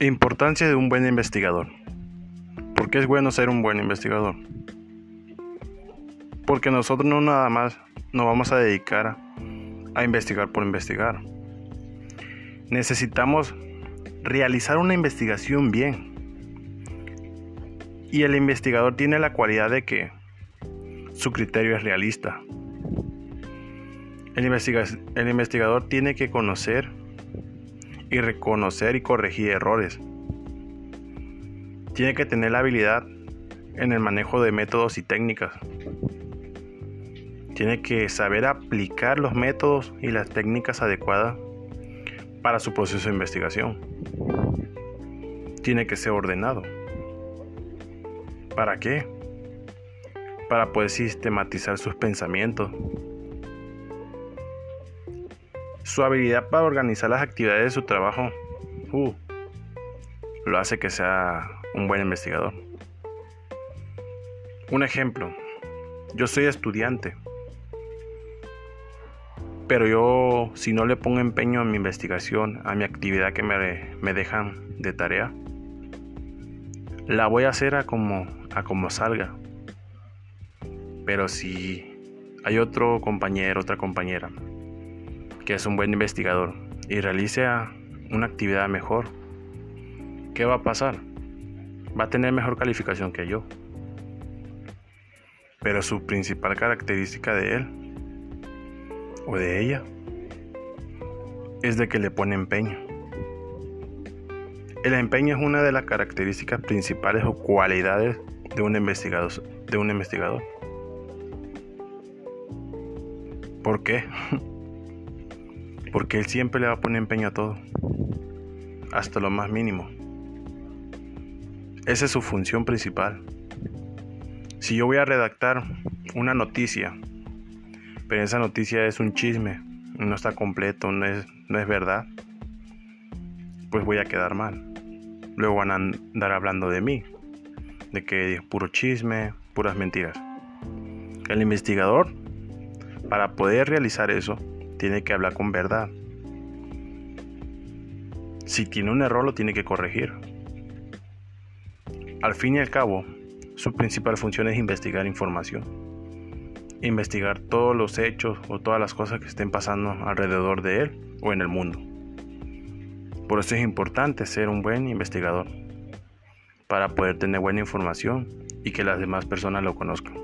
Importancia de un buen investigador. ¿Por qué es bueno ser un buen investigador? Porque nosotros no nada más nos vamos a dedicar a investigar por investigar. Necesitamos realizar una investigación bien. Y el investigador tiene la cualidad de que su criterio es realista. El, el investigador tiene que conocer y reconocer y corregir errores. Tiene que tener la habilidad en el manejo de métodos y técnicas. Tiene que saber aplicar los métodos y las técnicas adecuadas para su proceso de investigación. Tiene que ser ordenado. ¿Para qué? Para poder sistematizar sus pensamientos su habilidad para organizar las actividades de su trabajo uh, lo hace que sea un buen investigador. Un ejemplo, yo soy estudiante, pero yo si no le pongo empeño a mi investigación, a mi actividad que me, me dejan de tarea, la voy a hacer a como, a como salga. Pero si hay otro compañero, otra compañera que es un buen investigador y realice una actividad mejor, ¿qué va a pasar? Va a tener mejor calificación que yo. Pero su principal característica de él o de ella es de que le pone empeño. El empeño es una de las características principales o cualidades de un investigador. ¿Por qué? Porque él siempre le va a poner empeño a todo, hasta lo más mínimo. Esa es su función principal. Si yo voy a redactar una noticia, pero esa noticia es un chisme, no está completo, no es, no es verdad, pues voy a quedar mal. Luego van a andar hablando de mí, de que es puro chisme, puras mentiras. El investigador, para poder realizar eso, tiene que hablar con verdad. Si tiene un error lo tiene que corregir. Al fin y al cabo, su principal función es investigar información. Investigar todos los hechos o todas las cosas que estén pasando alrededor de él o en el mundo. Por eso es importante ser un buen investigador, para poder tener buena información y que las demás personas lo conozcan.